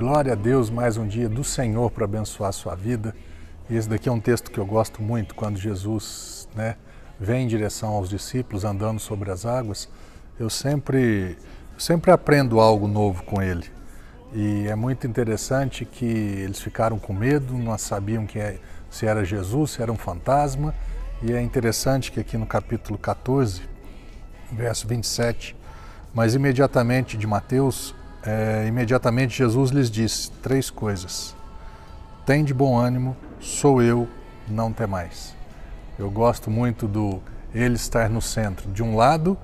Glória a Deus, mais um dia do Senhor para abençoar a sua vida. Esse daqui é um texto que eu gosto muito, quando Jesus né, vem em direção aos discípulos andando sobre as águas. Eu sempre, sempre aprendo algo novo com ele. E é muito interessante que eles ficaram com medo, não sabiam é, se era Jesus, se era um fantasma. E é interessante que aqui no capítulo 14, verso 27, mas imediatamente de Mateus, é, imediatamente Jesus lhes disse três coisas: Tem de bom ânimo, sou eu, não temais. Eu gosto muito do ele estar no centro. De um lado,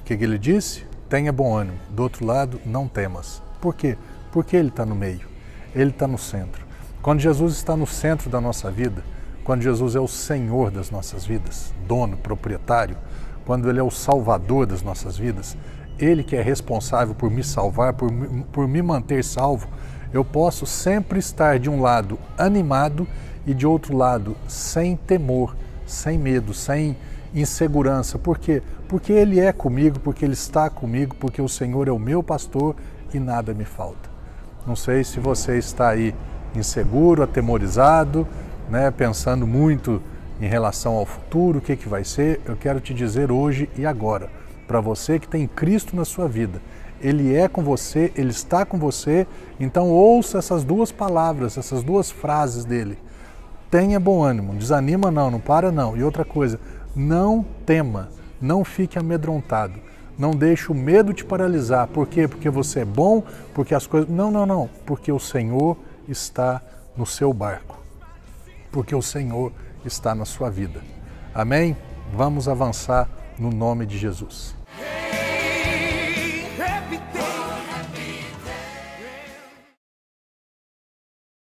o que, ele disse? Tenha bom ânimo. Do outro lado, não temas. Por quê? Porque ele está no meio, ele está no centro. Quando Jesus está no centro da nossa vida, quando Jesus é o Senhor das nossas vidas, dono, proprietário, quando Ele é o Salvador das nossas vidas, Ele que é responsável por me salvar, por, por me manter salvo, eu posso sempre estar de um lado animado e de outro lado sem temor, sem medo, sem insegurança. Por quê? Porque Ele é comigo, porque Ele está comigo, porque o Senhor é o meu pastor e nada me falta. Não sei se você está aí inseguro, atemorizado, né, pensando muito em relação ao futuro, o que, que vai ser, eu quero te dizer hoje e agora, para você que tem Cristo na sua vida. Ele é com você, ele está com você, então ouça essas duas palavras, essas duas frases dele. Tenha bom ânimo, desanima não, não para não. E outra coisa, não tema, não fique amedrontado. Não deixe o medo te paralisar. Por quê? Porque você é bom, porque as coisas. Não, não, não. Porque o Senhor está no seu barco porque o Senhor está na sua vida. Amém? Vamos avançar no nome de Jesus.